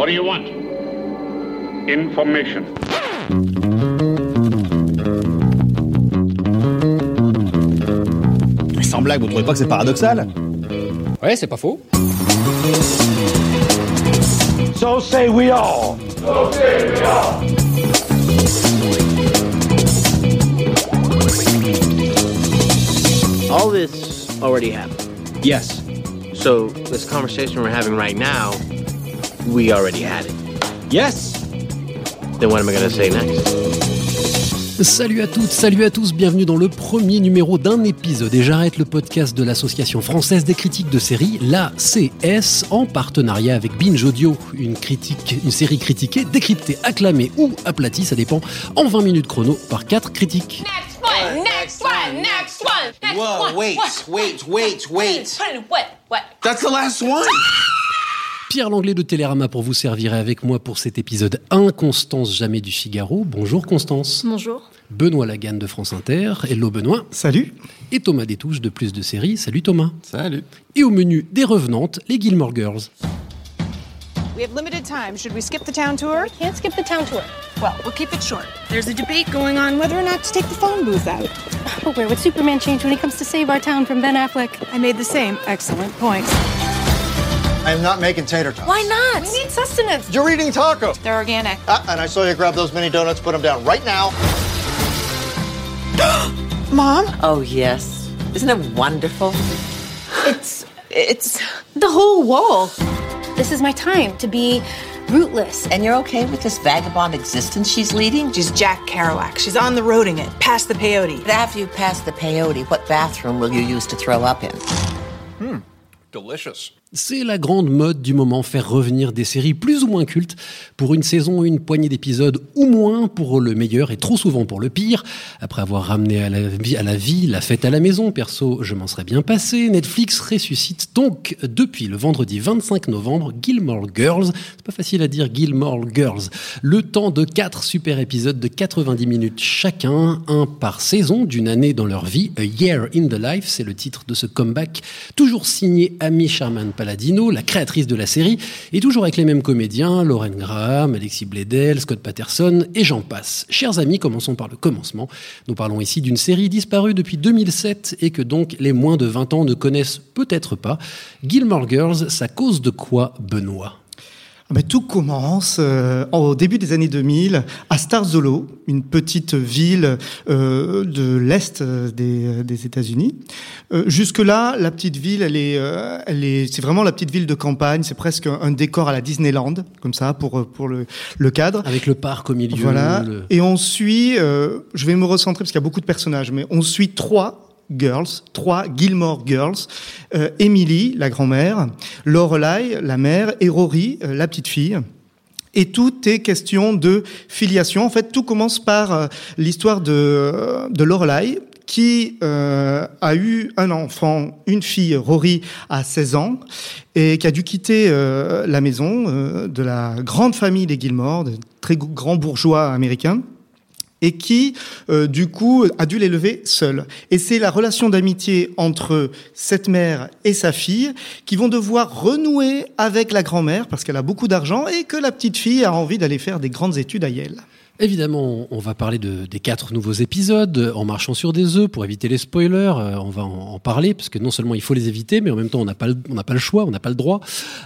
What do you want? Information. Sans blague, vous trouvez pas que c'est paradoxal Ouais, c'est pas faux. So say we all. All this already happened. Yes. So this conversation we're having right now, we already had it. Yes Then what am I gonna say next? Salut à toutes, salut à tous, bienvenue dans le premier numéro d'un épisode et j'arrête le podcast de l'Association française des critiques de séries, la CS, en partenariat avec Binge Audio, une, critique, une série critiquée, décryptée, acclamée ou aplatie, ça dépend, en 20 minutes chrono par 4 critiques. Next one, next one, next one, next Whoa, one. wait, what, wait, wait, wait. What, what? That's the last one? Pierre Langlais de Télérama pour vous servir et avec moi pour cet épisode 1, Constance Jamais du Figaro. Bonjour Constance. Bonjour. Benoît Lagan de France Inter. Hello Benoît. Salut. Et Thomas Détouche de Plus de Séries. Salut Thomas. Salut. Et au menu des revenantes, les Gilmore Girls. We have limited time. Should we skip the town tour? Can't skip the town tour. Well, we'll keep it short. There's a debate going on whether or not to take the phone booth out. But where would Superman change when he comes to save our town from Ben Affleck? I made the same excellent point. I'm not making tater tots. Why not? We need sustenance. You're eating tacos. They're organic. Ah, and I saw you grab those mini donuts, put them down right now. Mom? Oh, yes. Isn't it wonderful? It's it's the whole wall. This is my time to be rootless. And you're okay with this vagabond existence she's leading? She's Jack Kerouac. She's on the roading it, past the peyote. After you pass the peyote, what bathroom will you use to throw up in? Hmm, delicious. C'est la grande mode du moment, faire revenir des séries plus ou moins cultes pour une saison, une poignée d'épisodes ou moins pour le meilleur et trop souvent pour le pire. Après avoir ramené à la vie, à la, vie la fête à la maison, perso, je m'en serais bien passé. Netflix ressuscite donc depuis le vendredi 25 novembre Gilmore Girls. C'est pas facile à dire Gilmore Girls. Le temps de quatre super épisodes de 90 minutes chacun, un par saison d'une année dans leur vie. A Year in the Life, c'est le titre de ce comeback, toujours signé Amy Sherman Paladino, la créatrice de la série, et toujours avec les mêmes comédiens, Lauren Graham, Alexis Bledel, Scott Patterson, et j'en passe. Chers amis, commençons par le commencement. Nous parlons ici d'une série disparue depuis 2007 et que donc les moins de 20 ans ne connaissent peut-être pas. Gilmore Girls, ça cause de quoi, Benoît? Ben, tout commence euh, au début des années 2000 à Starzolo, une petite ville euh, de l'est euh, des, des États-Unis. Euh, Jusque-là, la petite ville, elle est, euh, elle est, c'est vraiment la petite ville de campagne. C'est presque un, décor à la Disneyland, comme ça, pour pour le, le cadre. Avec le parc au milieu. Voilà. le- Et on suit, euh, je vais me recentrer parce qu'il y a beaucoup de personnages, mais on suit trois girls, trois Gilmore girls, euh, Emily, la grand-mère, Lorelai, la mère, et Rory, euh, la petite fille. Et tout est question de filiation. En fait, tout commence par euh, l'histoire de, de Lorelai, qui a eu un enfant, une fille, Rory, à 16 ans, et qui a dû quitter la maison de la grande famille des Gilmore, de très grands bourgeois américains et qui, euh, du coup, a dû l'élever seule. Et c'est la relation d'amitié entre cette mère et sa fille qui vont devoir renouer avec la grand-mère parce qu'elle a beaucoup d'argent et que la petite fille a envie d'aller faire des grandes études à Yale. Évidemment, on va parler de, des quatre nouveaux épisodes en marchant sur des œufs pour éviter les spoilers. euh, on va en, parler parce que non seulement il faut les éviter, mais en même temps on n'a pas, pas le choix, on n'a pas le droit.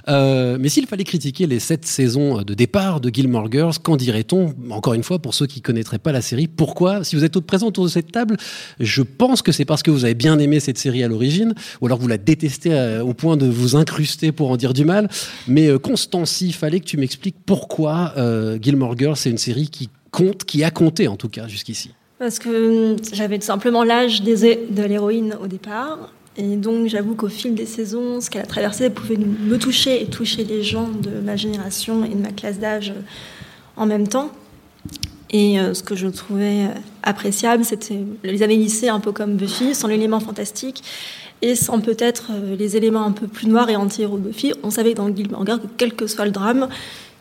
Euh, mais s'il fallait critiquer les sept saisons de départ de Gilmore Girls, qu'en dirait-on Encore une fois, pour ceux qui connaîtraient pas la série, pourquoi Si vous êtes toutes présents autour de cette table, je pense que c'est parce que vous avez bien aimé cette série à l'origine, ou alors vous la détestez euh, au point de vous incruster pour en dire du mal. Mais euh, Constance, il fallait que tu m'expliques pourquoi euh, Gilmore Girls c'est une série qui compte, qui a compté en tout cas jusqu'ici. Parce que hum, j'avais tout simplement l'âge de l'héroïne au départ. Et donc, j'avoue qu'au fil des saisons, ce qu'elle a traversé pouvait me toucher et toucher les gens de ma génération et de ma classe d'âge euh, en même temps. Et euh, ce que je trouvais euh, appréciable, c'était les années lycée, un peu comme Buffy, sans l'élément fantastique et sans peut-être les éléments un peu plus noirs et anti-héros Buffy. On savait dans Gilmore Girls que quel que soit le drame,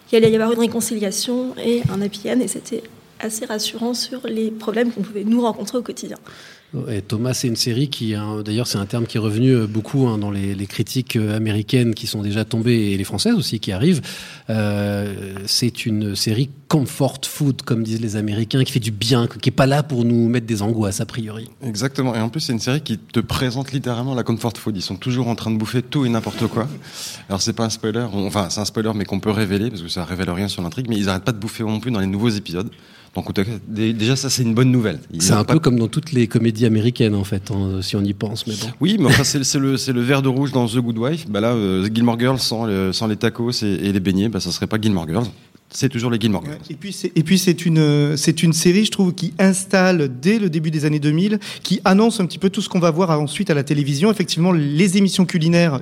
qu'il allait y avoir une réconciliation et un happy et c'était assez rassurant sur les problèmes qu'on pouvait nous rencontrer au quotidien. Thomas, c'est une série qui, hein, d'ailleurs, c'est un terme qui est revenu euh, beaucoup hein, dans les, critiques euh, américaines qui sont déjà tombées et les françaises aussi qui arrivent. Euh, c'est une série comfort food, comme disent les Américains, qui fait du bien, qui est pas là pour nous mettre des angoisses a priori. Exactement. Et en plus, c'est une série qui te présente littéralement la comfort food. Ils sont toujours en train de bouffer tout et n'importe quoi. Alors, c'est pas un spoiler. Enfin, c'est un spoiler, mais qu'on peut révéler parce que ça révèle rien sur l'intrigue. Mais ils arrêtent pas de bouffer non plus dans les nouveaux épisodes. Donc, déjà, ça, c'est une bonne nouvelle. C'est un peu comme dans toutes les comédies américaines, en fait, hein, si on y pense. Mais bon. Oui, mais enfin, c'est le, le vert de rouge dans The Good Wife. Bah là, euh, Gilmore Girls sans, le- sans les tacos et, et les beignets, bah, ça serait pas Gilmore Girls. C'est toujours les Gilmore Girls. Et puis c'est et puis c'est une c'est une série je trouve qui installe dès le début des années 2000 qui annonce un petit peu tout ce qu'on va voir ensuite à la télévision effectivement les émissions culinaires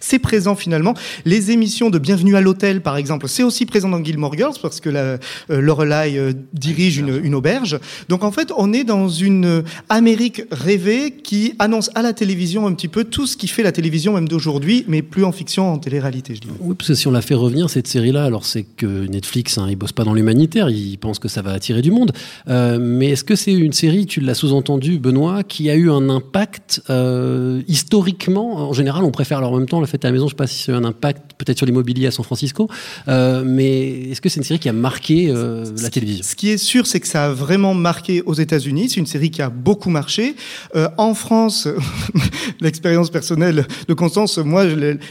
c'est présent finalement les émissions de Bienvenue à l'hôtel par exemple c'est aussi présent dans Gilmore Girls parce que la, euh, Lorelai euh, dirige une, une auberge donc en fait on est dans une Amérique rêvée qui annonce à la télévision un petit peu tout ce qui fait la télévision même d'aujourd'hui mais plus en fiction en télé-réalité je dirais. Oui, parce que si on la fait revenir, cette série-là, alors c'est que Netflix, hein, ils bossent pas dans l'humanitaire, ils pensent que ça va attirer du monde. Euh, mais est-ce que c'est une série, tu l'as sous-entendu, Benoît, qui a eu un impact euh, historiquement? En général, on préfère alors en même temps le fait à la maison. Je sais pas si c'est un impact peut-être sur l'immobilier à San Francisco, euh, mais est-ce que c'est une série qui a marqué la télévision? Ce qui est sûr, c'est que ça a vraiment marqué aux États-Unis. C'est une série qui a beaucoup marché. En France, l'expérience personnelle de Constance, moi,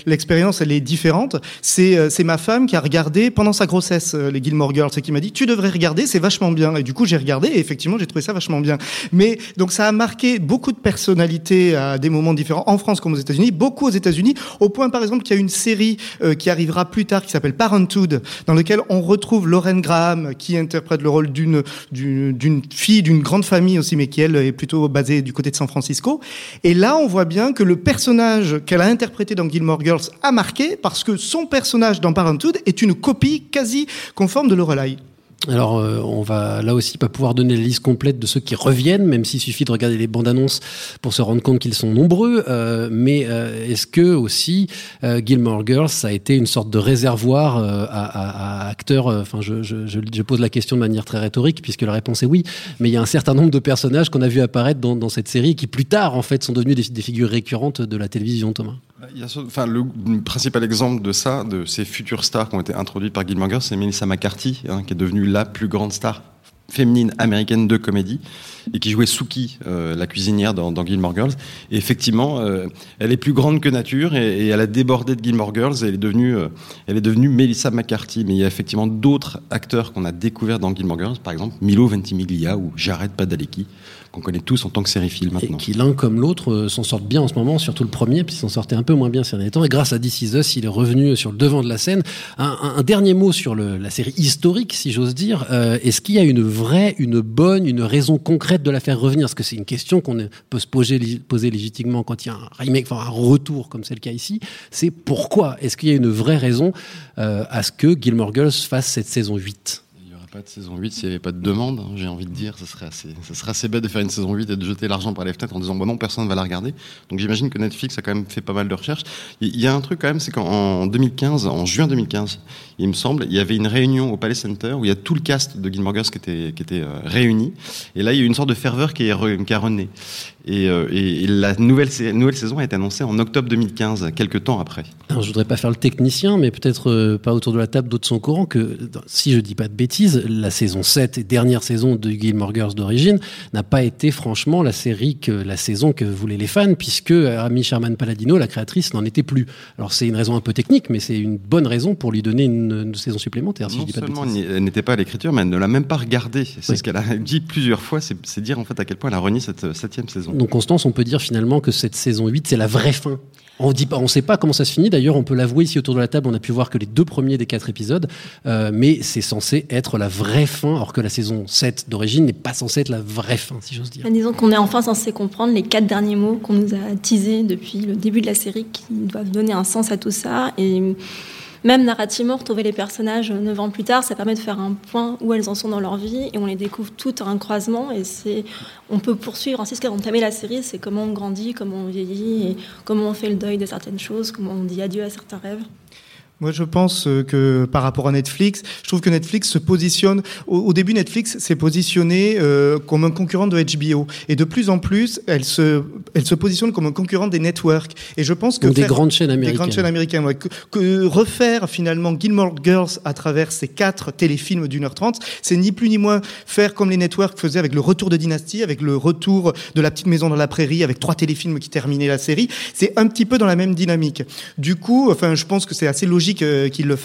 l'expérience, elle est différente. C'est c'est ma femme qui a regardé pendant sa grossesse euh, les Gilmore Girls et qui m'a dit tu devrais regarder, c'est vachement bien. Et du coup, j'ai regardé et effectivement, j'ai trouvé ça vachement bien. Mais donc, ça a marqué beaucoup de personnalités à des moments différents en France comme aux États-Unis, beaucoup aux États-Unis, au point par exemple qu'il y a une série euh, qui arrivera plus tard qui s'appelle Parenthood, dans lequel on retrouve Lauren Graham qui interprète le rôle d'une d'une fille d'une grande famille aussi, mais qui elle est plutôt basée du côté de San Francisco. Et là, on voit bien que le personnage qu'elle a interprété dans Gilmore Girls a marqué parce que son personnage dans Parenthood est une copie quasi conforme de Lorelai. Alors, euh, on va là aussi pas pouvoir donner la liste complète de ceux qui reviennent, même s'il suffit de regarder les bandes annonces pour se rendre compte qu'ils sont nombreux. Euh, mais euh, est-ce que aussi Gilmore Girls a été une sorte de réservoir à, acteurs Enfin, je, pose la question de manière très rhétorique puisque la réponse est oui. Mais il y a un certain nombre de personnages qu'on a vu apparaître dans, cette série qui plus tard en fait sont devenus des, figures récurrentes de la télévision, Thomas. Enfin, le principal exemple de ça, de ces futures stars qui ont été introduites par Gilmore Girls, c'est Melissa McCarthy, hein, qui est devenue la plus grande star féminine américaine de comédie et qui jouait Suki, euh, la cuisinière dans, dans Gilmore Girls. Et effectivement, euh, elle est plus grande que nature et, et elle a débordé de Gilmore Girls et elle est devenue, euh, elle est devenue Melissa McCarthy. Mais il y a effectivement d'autres acteurs qu'on a découverts dans Gilmore Girls, par exemple Milo Ventimiglia ou Jared Padalecki, qu'on connaît tous en tant que série-film maintenant. qui l'un comme l'autre s'en sortent bien en ce moment, surtout le premier, puis s'en sortait un peu moins bien ces derniers temps. Et grâce à This Is Us, il est revenu sur le devant de la scène. Un, un- un dernier mot sur le- la série historique, si j'ose dire. Est-ce qu'il y a une vraie, une bonne, une raison concrète de la faire revenir Parce que c'est une question qu'on peut se poser, légitimement quand il y a un remake, enfin un retour comme c'est le cas ici. C'est pourquoi Est-ce qu'il y a une vraie raison euh, à ce que Gilmore Girls fasse cette saison 8 Il n'y aurait pas de saison 8 s'il n'y avait pas de demande, hein, j'ai envie de dire. Ce serait, assez, ce serait assez bête de faire une saison 8 et de jeter l'argent par les fenêtres en disant bon non, personne ne va la regarder. Donc j'imagine que Netflix a quand même fait pas mal de recherches. Il y a un truc quand même, c'est qu'en 2015, en juin 2015, il me semble, il y avait une réunion au Palais Center où il y a tout le cast de Gilmore Girls qui était, qui était euh, réuni. Et là, il y a eu une sorte de ferveur qui, est qui a rené. Et, euh, et- et la nouvelle, nouvelle saison a été annoncée en octobre 2015, quelques temps après. Alors, je voudrais pas faire le technicien, mais peut-être euh, pas autour de la table, d'autres sont au courant que, si je dis pas de bêtises, la saison 7 et dernière saison de Gilmore Girls d'origine n'a pas été franchement la série que la saison que voulaient les fans, puisque Amy Sherman Paladino, la créatrice, n'en était plus. Alors c'est une raison un peu technique, mais c'est une bonne raison pour lui donner une, une saison supplémentaire, si non je dis pas seulement elle n'était pas à l'écriture, mais elle ne l'a même pas regardée. C'est Oui. ce qu'elle a dit plusieurs fois, c'est dire en fait à quel point elle a renié cette euh, septième saison. Donc Constance, on peut dire finalement que cette saison 8, c'est la vraie fin. On dit pas, on sait pas comment ça se finit. D'ailleurs, on peut l'avouer ici autour de la table. On a pu voir que les deux premiers des quatre épisodes, euh, mais c'est censé être la vraie fin, alors que la saison 7 d'origine n'est pas censée être la vraie fin, si j'ose dire. Disons qu'on est enfin censé comprendre les quatre derniers mots qu'on nous a teasés depuis le début de la série qui doivent donner un sens à tout ça. Et même narrativement, retrouver les personnages neuf ans plus tard, ça permet de faire un point où elles en sont dans leur vie et on les découvre toutes à un croisement. Et c'est, on peut poursuivre ainsi ce qu'a entamé la série, c'est comment on grandit, comment on vieillit et comment on fait le deuil de certaines choses, comment on dit adieu à certains rêves. Moi, je pense euh, que par rapport à Netflix, je trouve que Netflix se positionne. Au, au début, Netflix s'est positionné euh, comme un concurrent de HBO, et de plus en plus, elle se, elle se positionne comme un concurrent des networks. Et je pense que Ou des grandes chaînes des américaines. grandes chaînes américaines, ouais. que, que refaire finalement Gilmore Girls à travers ces quatre téléfilms d'une heure trente, c'est ni plus ni moins faire comme les networks faisaient avec le retour de Dynasty, avec le retour de la petite maison dans la prairie, avec trois téléfilms qui terminaient la série. C'est un petit peu dans la même dynamique. Du coup, enfin, je pense que c'est assez logique euh, qu'ils le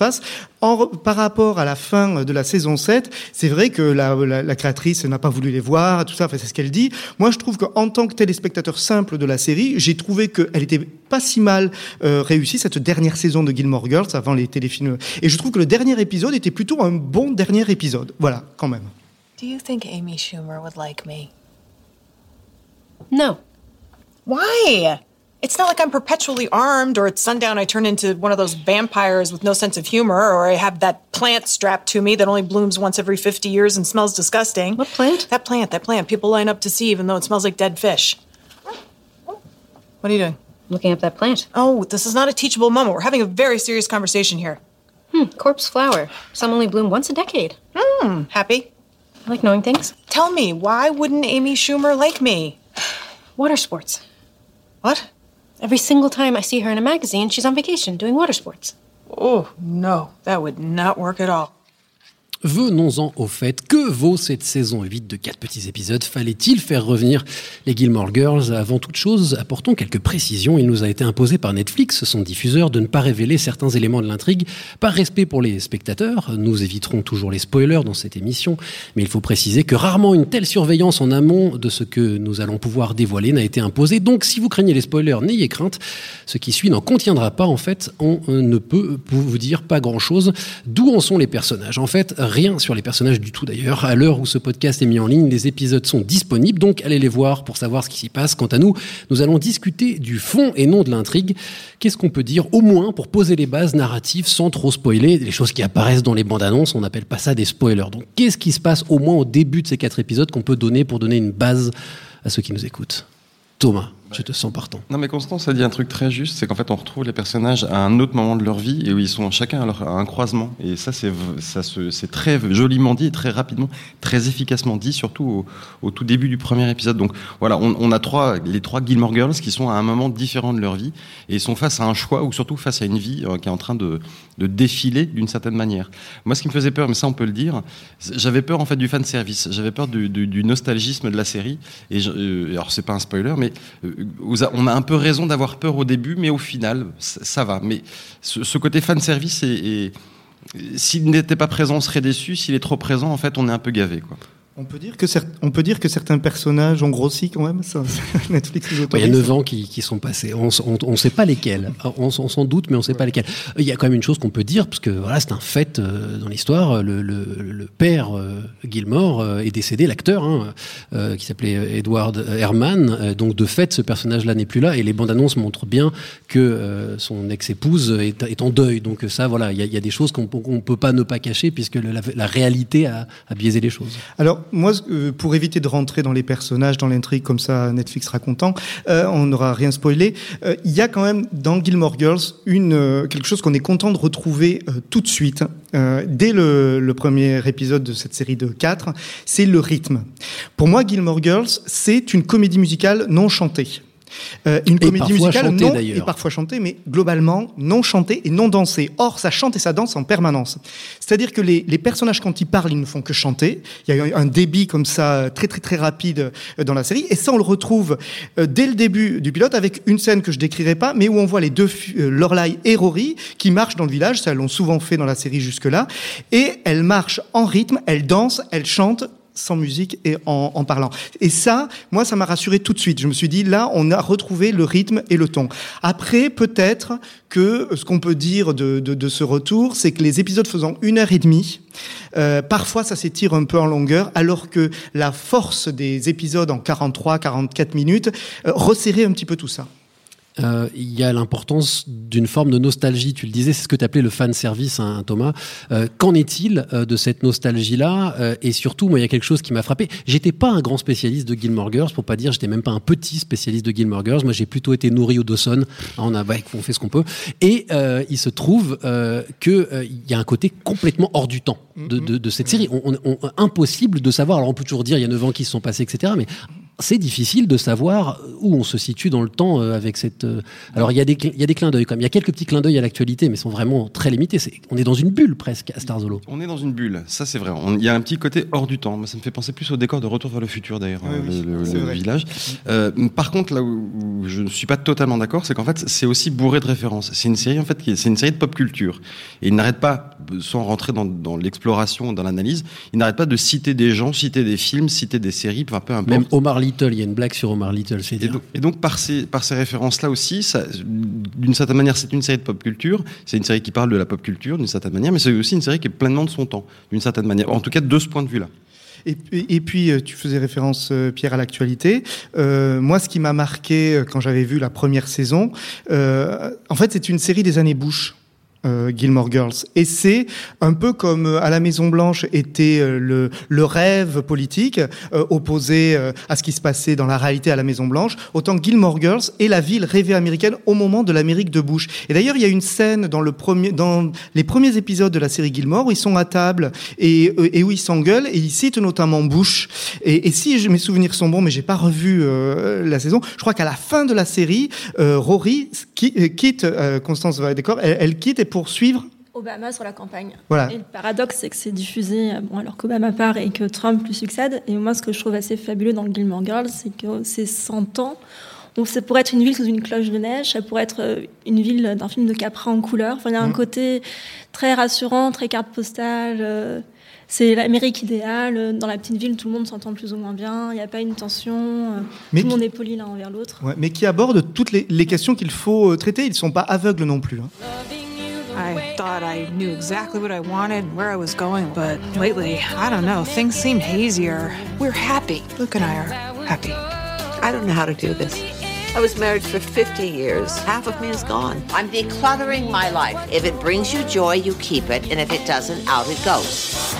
re- par rapport à la fin de la saison 7, c'est vrai que la, la, la créatrice n'a pas voulu les voir, tout ça, enfin, c'est ce qu'elle dit. Moi, je trouve qu'en tant que téléspectateur simple de la série, j'ai trouvé qu'elle était pas si mal euh, réussie, cette dernière saison de Gilmore Girls, avant les téléfilms. Et je trouve que le dernier épisode était plutôt un bon dernier épisode. Voilà, quand même. Do you think Amy Schumer would like me? No. Why? It's not like I'm perpetually armed, or at sundown I turn into one of those vampires with no sense of humor, or I have that plant strapped to me that only blooms once every 50 years and smells disgusting. What plant? That plant, that plant. People line up to see even though it smells like dead fish. What are you doing? Looking up that plant. Oh, this is not a teachable moment. We're having a very serious conversation here. Hmm, corpse flower. Some only bloom once a decade. Hmm, happy? I like knowing things. Tell me, why wouldn't Amy Schumer like me? Water sports. What? Every single time I see her in a magazine, she's on vacation doing water sports. Oh, no, that would not work at all. Venons-en au fait. Que vaut cette saison 8 de 4 petits épisodes? Fallait-il faire revenir les Gilmore Girls? Avant toute chose, apportons quelques précisions. Il nous a été imposé par Netflix, son diffuseur, de ne pas révéler certains éléments de l'intrigue. Par respect pour les spectateurs, nous éviterons toujours les spoilers dans cette émission, mais il faut préciser que rarement une telle surveillance en amont de ce que nous allons pouvoir dévoiler n'a été imposée. Donc si vous craignez les spoilers, n'ayez crainte. Ce qui suit n'en contiendra pas. En fait, on ne peut vous dire pas grand-chose. D'où en sont les personnages? En fait, rien sur les personnages du tout d'ailleurs. À l'heure où ce podcast est mis en ligne, les épisodes sont disponibles, donc allez les voir pour savoir ce qui s'y passe. Quant à nous, nous allons discuter du fond et non de l'intrigue. Qu'est-ce qu'on peut dire au moins pour poser les bases narratives sans trop spoiler les choses qui apparaissent dans les bandes annonces? On n'appelle pas ça des spoilers. Donc qu'est-ce qui se passe au moins au début de ces quatre épisodes qu'on peut donner pour donner une base à ceux qui nous écoutent? Thomas, je te sens partant. Non, mais Constance a dit un truc très juste, c'est qu'en fait, on retrouve les personnages à un autre moment de leur vie et où ils sont chacun à, un croisement. Et ça, c'est ça c'est très joliment dit, très rapidement, très efficacement dit, surtout au, tout début du premier épisode. Donc voilà, on, a trois, les trois Gilmore Girls qui sont à un moment différent de leur vie et sont face à un choix ou surtout face à une vie euh, qui est en train de, de défiler d'une certaine manière. Moi, ce qui me faisait peur, mais ça, on peut le dire, j'avais peur en fait du fan service. J'avais peur du, du- du nostalgisme de la série. Et je- euh, alors, c'est pas un spoiler, mais euh, on a un peu raison d'avoir peur au début, mais au final, ça, va. Mais ce, côté fan service s'il n'était pas présent, on serait déçu. S'il est trop présent, en fait, on est un peu gavé. Quoi. On peut dire que, cer- on peut dire que certains personnages ont grossi quand même. Ça, Netflix Il y a 9 ans qui, qui sont passés. On ne sait pas lesquels. On, s'en doute, mais on ne sait pas lesquels. Il y a quand même une chose qu'on peut dire, parce que voilà, c'est un fait euh, dans l'histoire. Le, le- le père euh, Gilmore euh, est décédé, l'acteur, hein, euh, qui s'appelait Edward Herman. Donc de fait, ce personnage-là n'est plus là. Et les bandes annonces montrent bien que son ex-épouse est, est en deuil. Donc ça, voilà, il y a, il y a des choses qu'on ne peut pas ne pas cacher, puisque la réalité a, a biaisé les choses. Alors, moi, euh, pour éviter de rentrer dans les personnages, dans l'intrigue, comme ça Netflix sera content, euh, on n'aura rien spoilé. Euh, Il y a quand même dans Gilmore Girls une, euh, quelque chose qu'on est content de retrouver tout de suite, dès le, le premier épisode de cette série de quatre, c'est le rythme. Pour moi, Gilmore Girls, c'est une comédie musicale non chantée. Euh, une comédie musicale chantée, non, et parfois chantée, mais globalement non chantée et non dansée. Or, ça chante et ça danse en permanence. C'est-à-dire que les, les personnages, quand ils parlent, ils ne font que chanter. Il y a un débit comme ça, très très très rapide euh, dans la série. Et ça, on le retrouve euh, dès le début du pilote avec une scène que je décrirai pas, mais où on voit les deux, Lorelai et Rory, qui marchent dans le village. Ça, l'ont souvent fait dans la série jusque-là. Et elles marchent en rythme, elles dansent, elles chantent sans musique et en, en parlant. Et ça, moi, ça m'a rassuré tout de suite. Je me suis dit, là, on a retrouvé le rythme et le ton. Après, peut-être que ce qu'on peut dire de, de, de ce retour, c'est que les épisodes faisant une heure et demie, euh, parfois ça s'étire un peu en longueur, alors que la force des épisodes en 43, 44 minutes euh, resserrait un petit peu tout ça. Euh, il y a l'importance d'une forme de nostalgie. Tu le disais, c'est ce que tu appelais le fan service, hein, Thomas. Euh, Qu'en est-il euh, de cette nostalgie-là euh, Et surtout, moi, il y a quelque chose qui m'a frappé. J'étais pas un grand spécialiste de Gilmore Girls, pour pas dire, j'étais même pas un petit spécialiste de Gilmore Girls. Moi, j'ai plutôt été nourri au Dawson. On a, ouais, on fait ce qu'on peut. Et euh, il se trouve euh, que euh, il y a un côté complètement hors du temps de, de, de cette série. On, on- on- impossible de savoir. Alors, on peut toujours dire, il y a 9 ans qui se sont passés, etc. Mais c'est difficile de savoir où on se situe dans le temps euh, avec cette. euh, Alors il y a des il y a des clins d'œil quand même. Il y a quelques petits clins d'œil à l'actualité, mais ils sont vraiment très limités. C'est- on est dans une bulle presque à Starzolo. On est dans une bulle, ça c'est vrai. On- Il y a un petit côté hors du temps. Moi, ça me fait penser plus au décor de Retour vers le futur d'ailleurs, Oui, euh, oui, le, village. Euh, par contre, là où, où je ne suis pas totalement d'accord, c'est qu'en fait, c'est aussi bourré de références. C'est une série en fait, qui est- c'est une série de pop culture. Et il n'arrête pas, sans rentrer dans, dans l'exploration, dans l'analyse, il n'arrête pas de citer des gens, citer des films, citer des séries, enfin peu importe. Même Omar Little, il y a une blague sur Omar Little, c'est Et donc, et donc, par ces, par ces références-là aussi, d'une certaine manière, c'est une série de pop culture. C'est une série qui parle de la pop culture d'une certaine manière, mais c'est aussi une série qui est pleinement de son temps, d'une certaine manière. En tout cas, de ce point de vue-là. Et, et- et puis, euh, tu faisais référence, euh, Pierre, à l'actualité. Euh, moi, ce qui m'a marqué quand j'avais vu la première saison, euh, en fait, c'est une série des années Bush. Euh, Gilmore Girls. Et c'est un peu comme euh, à la Maison Blanche était euh, le, rêve politique opposé à ce qui se passait dans la réalité à la Maison Blanche. Autant Gilmore Girls est la ville rêvée américaine au moment de l'Amérique de Bush. Et d'ailleurs, il y a une scène dans le premier, dans les premiers épisodes de la série Gilmore où ils sont à table et, et où ils s'engueulent et ils citent notamment Bush. Et, si mes souvenirs sont bons, mais j'ai pas revu la saison, je crois qu'à la fin de la série, Rory qui- quitte Constance Verdecor, elle, elle quitte et poursuivre Obama sur la campagne. Voilà. Et le paradoxe, c'est que c'est diffusé bon, alors qu'Obama part et que Trump lui succède. Et moi, ce que je trouve assez fabuleux dans Gilmore Girls, c'est que c'est 100 ans. Donc, ça pourrait être une ville sous une cloche de neige, ça pourrait être euh, une ville d'un film de Capra en couleur. Enfin, il y a un Mhm. côté très rassurant, très carte postale. euh, c'est l'Amérique idéale. Dans la petite ville, tout le monde s'entend plus ou moins bien. Il n'y a pas une tension. euh, Mais tout le qui- monde est poli l'un envers l'autre. Ouais, mais qui aborde toutes les, les questions qu'il faut traiter. Ils ne sont pas aveugles non plus. hein. I thought I knew exactly what I wanted and where I was going, but lately, I don't know, things seem hazier. We're happy. Luke and I are happy. I don't know how to do this. I was married for 50 years. Half of me is gone. I'm decluttering my life. If it brings you joy, you keep it, and if it doesn't, out it goes.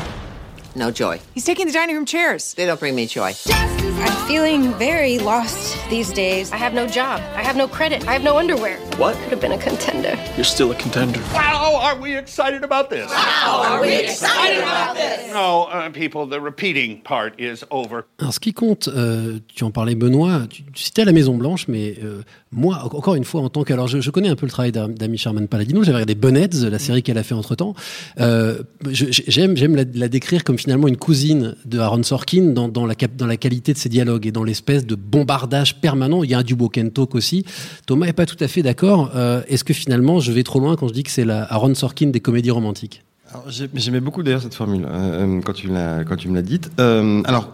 No joy. He's taking the dining room chairs. They don't bring me joy. I'm feeling very lost these days. I have no job. I have no credit. I have no underwear. What? Could have been a contender. You're still a contender. Wow, are we excited about this? are we excited about this? No, uh, people, the repeating part is over. Alors, ce qui compte, euh, tu en parlais, Benoît, tu, tu citais la Maison Blanche, mais euh, moi, en- encore une fois, en tant que, alors, je, je connais un peu le travail d'Am- d'Amy Sherman Paladino. J'avais regardé Bunheads, la série qu'elle a fait entre temps. Euh, j'aime, la, la décrire comme finalement une cousine de Aaron Sorkin dans, dans la dans la qualité de ses dialogues et dans l'espèce de bombardage permanent. Il y a un du walk and talk aussi. Thomas est pas tout à fait d'accord. Euh, Est-ce que finalement, je vais trop loin quand je dis que c'est la Aaron Sorkin des comédies romantiques? J'aimais beaucoup d'ailleurs cette formule euh, quand tu l'as quand tu me l'as dite. Euh, alors,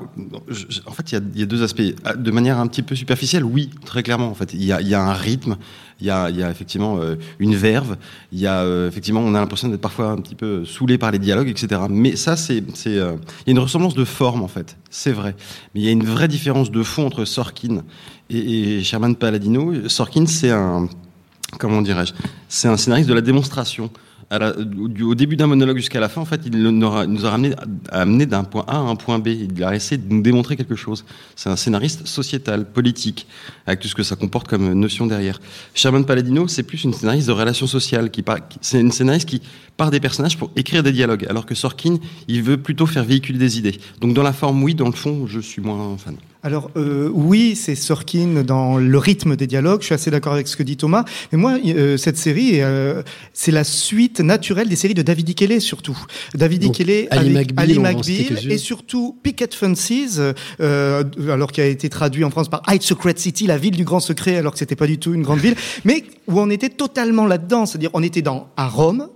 en fait, il y, a, deux aspects. Ah, De manière un petit peu superficielle, oui, très clairement. En fait, il y a, un rythme, il y a, effectivement euh, une verve, il y a euh, effectivement, on a l'impression d'être parfois un petit peu saoulé par les dialogues, etc. Mais ça, c'est, euh, il y a une ressemblance de forme en fait, c'est vrai. Mais il y a une vraie différence de fond entre Sorkin et, et Sherman Paladino. Sorkin, c'est un comment dirais-je C'est un scénariste de la démonstration. Au début d'un monologue jusqu'à la fin, en fait, il nous a ramené, amené d'un point A à un point B. Il a essayé de nous démontrer quelque chose. C'est un scénariste sociétal, politique, avec tout ce que ça comporte comme notion derrière. Sherman Paladino, c'est plus une scénariste de relations sociales. Qui- c'est une scénariste qui part des personnages pour écrire des dialogues, alors que Sorkin, il veut plutôt faire véhiculer des idées. Donc dans la forme, oui, dans le fond, je suis moins fan. Alors euh, oui, c'est Sorkin dans le rythme des dialogues. Je suis assez d'accord avec ce que dit Thomas. Mais moi, euh, cette série, euh, c'est la suite naturelle des séries de David Ikele surtout. David Donc, Ikele Ali avec McBeal, Ali McBeal et surtout Picket Fences, euh, alors qui a été traduit en France par High Secret City, la ville du grand secret, alors que c'était pas du tout une grande ville, mais où on était totalement là-dedans. C'est-à-dire, on était dans à Rome.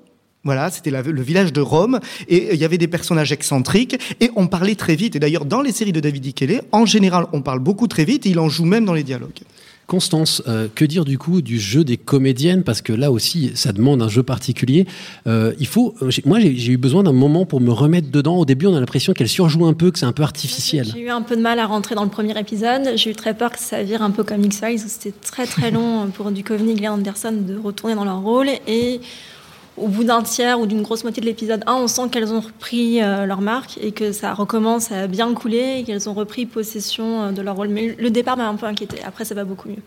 Voilà, c'était le village de Rome et il y avait des personnages excentriques et on parlait très vite. Et d'ailleurs, dans les séries de David Ikele, en général, on parle beaucoup très vite et il en joue même dans les dialogues. Constance, euh, que dire du coup du jeu des comédiennes? Parce que là aussi, ça demande un jeu particulier. Euh, il faut, euh, j'ai- moi, j'ai eu besoin d'un moment pour me remettre dedans. Au début, on a l'impression qu'elle surjoue un peu, que c'est un peu artificiel. J'ai eu un peu de mal à rentrer dans le premier épisode. J'ai eu très peur que ça vire un peu comme X-Files, où c'était très très long pour Duchovny et Anderson de retourner dans leur rôle. Et au bout d'un tiers ou d'une grosse moitié de l'épisode 1, on sent qu'elles ont repris euh, leur marque et que ça recommence à bien couler et qu'elles ont repris possession euh, de leur rôle. Mais le départ m'a un peu inquiété. Après, ça va beaucoup mieux.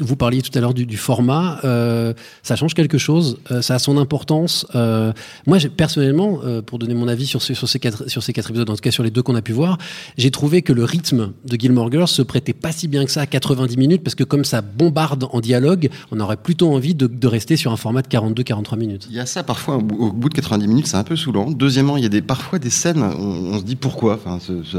Vous parliez tout à l'heure du, format. euh, ça change quelque chose. euh, ça a son importance. Euh, moi, personnellement, pour donner mon avis sur, ce- sur, ces quatre, sur ces quatre épisodes, en tout cas sur les deux qu'on a pu voir, j'ai trouvé que le rythme de Gilmore Girls se prêtait pas si bien que ça à 90 minutes, parce que comme ça bombarde en dialogue, on aurait plutôt envie de, rester sur un format de 42-43 minutes. Il y a ça parfois au bout, de 90 minutes, c'est un peu saoulant. Deuxièmement, il y a des, parfois des scènes, on, se dit pourquoi.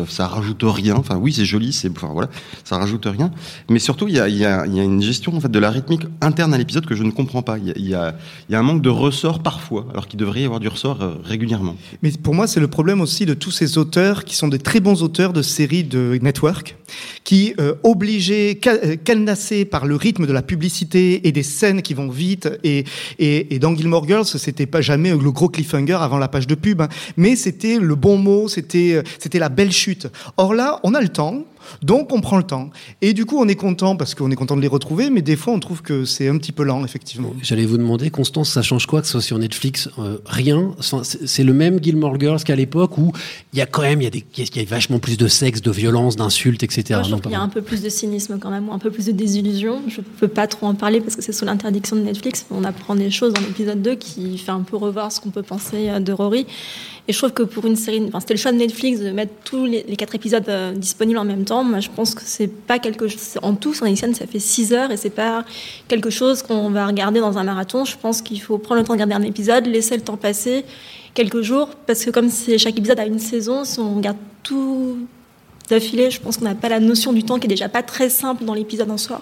Ça, rajoute rien. Enfin, oui, c'est joli, voilà, ça rajoute rien. Mais surtout, il y a- il y a une gestion en fait de la rythmique interne à l'épisode que je ne comprends pas. Il y a, un manque de ressort parfois, alors qu'il devrait y avoir du ressort euh, régulièrement. Mais pour moi, c'est le problème aussi de tous ces auteurs qui sont des très bons auteurs de séries de network, qui, euh, obligés, euh, par le rythme de la publicité et des scènes qui vont vite, et, et, et dans Gilmore Girls, c'était pas jamais le gros cliffhanger avant la page de pub, hein, mais c'était le bon mot, c'était la belle chute. Or là, on a le temps. Donc on prend le temps. Et du coup on est content parce qu'on est content de les retrouver, mais des fois on trouve que c'est un petit peu lent, effectivement. J'allais vous demander, Constance, ça change quoi que ce soit sur Netflix Euh, Rien? C'est le même Gilmore Girls qu'à l'époque où il y a quand même il y a des, il y a vachement plus de sexe, de violence, d'insultes, etc. Qu'il y a un peu plus de cynisme quand même, ou un peu plus de désillusion. Je peux pas trop en parler parce que c'est sous l'interdiction de Netflix. On apprend des choses dans l'épisode 2 qui fait un peu revoir ce qu'on peut penser euh, de Rory. Et je trouve que pour une série, enfin, c'était le choix de Netflix de mettre tous les, quatre épisodes euh, disponibles en même temps. Moi, je pense que c'est pas quelque chose. En tout, sur scène, ça fait 6 heures et c'est pas quelque chose qu'on va regarder dans un marathon. Je pense qu'il faut prendre le temps de regarder un épisode, laisser le temps passer quelques jours, parce que comme chaque épisode a une saison, si on regarde tout d'affilée, je pense qu'on n'a pas la notion du temps qui est déjà pas très simple dans l'épisode en soi.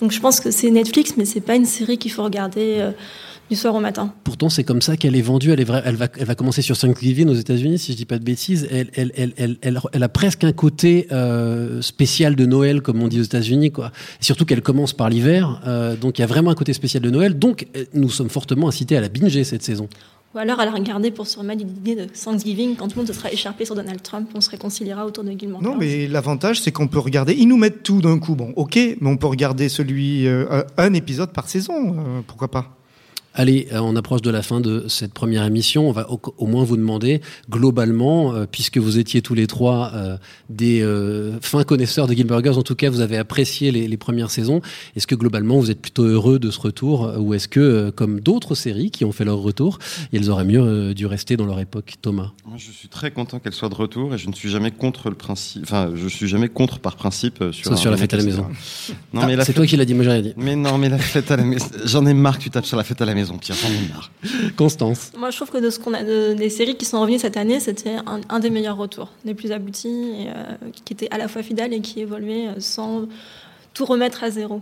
Donc je pense que c'est Netflix, mais c'est pas une série qu'il faut regarder euh, du soir au matin. Pourtant, c'est comme ça qu'elle est vendue. Elle, est vra- elle, va, elle va commencer sur Thanksgiving aux États-Unis, si je dis pas de bêtises. Elle, elle, elle, elle, elle, elle a presque un côté euh, spécial de Noël, comme on dit aux États-Unis, quoi. Et surtout qu'elle commence par l'hiver, euh, donc il y a vraiment un côté spécial de Noël. Donc, euh, nous sommes fortement incités à la binger cette saison. Ou alors à la regarder pour se remettre l'idée de Thanksgiving, quand tout le monde se sera écharpé sur Donald Trump, on se réconciliera autour de Gilmore Non, mais l'avantage, c'est qu'on peut regarder. Ils nous mettent tout d'un coup. Bon, ok, mais on peut regarder celui euh, un épisode par saison. euh, pourquoi pas Allez, euh, on approche de la fin de cette première émission. On va au, au moins vous demander, globalement, euh, puisque vous étiez tous les trois euh, des euh, fins connaisseurs de Gilmore Girls, en tout cas, vous avez apprécié les, les premières saisons. Est-ce que globalement, vous êtes plutôt heureux de ce retour, ou est-ce que, comme d'autres séries qui ont fait leur retour, elles auraient mieux dû rester dans leur époque, Thomas? Moi, je suis très content qu'elle soit de retour et je ne suis jamais contre le principe. Enfin, je suis jamais contre par principe sur. Un sur la fête à la maison. Non, Ah, mais la c'est fête- toi qui l'as dit, moi j'ai rien dit. Mais non, mais la fête à la maison. J'en ai marre que tu tapes sur la fête à la maison, Pierre. J'en ai marre. Constance. Moi, je trouve que de ce qu'on a, de- des séries qui sont revenues cette année, c'était un, un des meilleurs retours, des plus aboutis, et, euh, qui étaient à la fois fidèles et qui évoluaient euh, sans tout remettre à zéro.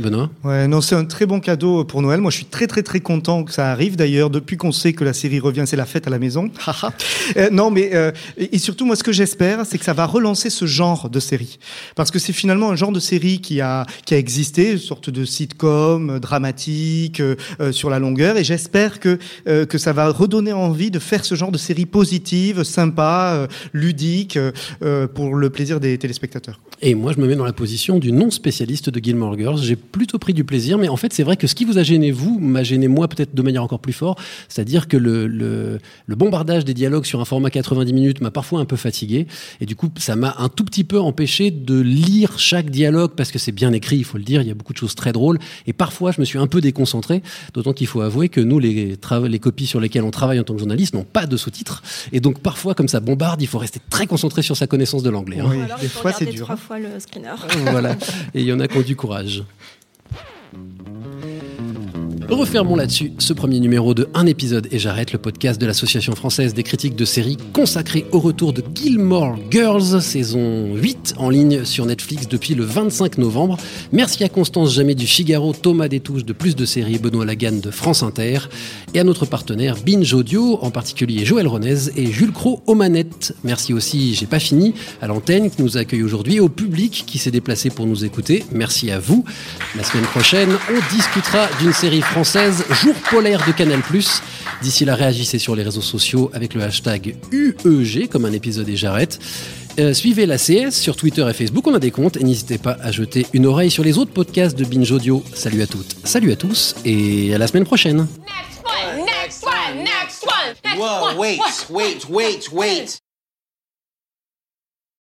Benoît Ouais, non, c'est un très bon cadeau pour Noël. Moi, je suis très, très, très content que ça arrive. D'ailleurs, depuis qu'on sait que la série revient, c'est la fête à la maison. Haha. Euh, non, mais euh, et surtout, moi, ce que j'espère, c'est que ça va relancer ce genre de série, parce que c'est finalement un genre de série qui a qui a existé, une sorte de sitcom euh, dramatique euh, euh, sur la longueur. Et j'espère que euh, que ça va redonner envie de faire ce genre de série positive, sympa, euh, ludique, pour le plaisir des téléspectateurs. Et moi, je me mets dans la position du non spécialiste de Gilmore Girls. J'ai plutôt pris du plaisir, mais en fait, c'est vrai que ce qui vous a gêné, vous, m'a gêné moi peut-être de manière encore plus forte. C'est-à-dire que le, le, le bombardage des dialogues sur un format 90 minutes m'a parfois un peu fatigué. Et du coup, ça m'a un tout petit peu empêché de lire chaque dialogue parce que c'est bien écrit, il faut le dire. Il y a beaucoup de choses très drôles. Et parfois, je me suis un peu déconcentré. D'autant qu'il faut avouer que nous, les, les copies sur lesquelles on travaille en tant que journaliste, n'ont pas de sous-titres. Et donc, parfois, comme ça bombarde, il faut rester très concentré sur sa connaissance de l'anglais. hein. Oui, des fois, c'est dur. Le screener. voilà. Et il y en a qui ont du courage. Refermons là-dessus ce premier numéro de Un épisode et j'arrête le podcast de l'Association française des critiques de séries consacré au retour de Gilmore Girls, saison 8 en ligne sur Netflix depuis le 25 novembre. Merci à Constance Jamais du Figaro, Thomas Détouche de Plus de séries, Benoît Lagan de France Inter et à notre partenaire Binge Audio, en particulier Joël Ronez et Jules Cro aux manettes. Merci aussi, j'ai pas fini, à l'antenne qui nous accueille aujourd'hui, au public qui s'est déplacé pour nous écouter. Merci à vous. La semaine prochaine, on discutera d'une série française française Jour polaire de Canal+. D'ici là, réagissez sur les réseaux sociaux avec le hashtag UEG comme un épisode et j'arrête. Euh, suivez la CS sur Twitter et Facebook, on a des comptes et n'hésitez pas à jeter une oreille sur les autres podcasts de Binge Audio. Salut à toutes, salut à tous et à la semaine prochaine. Next one, next one, next one, next Whoa, one. wait, one, wait, wait, wait.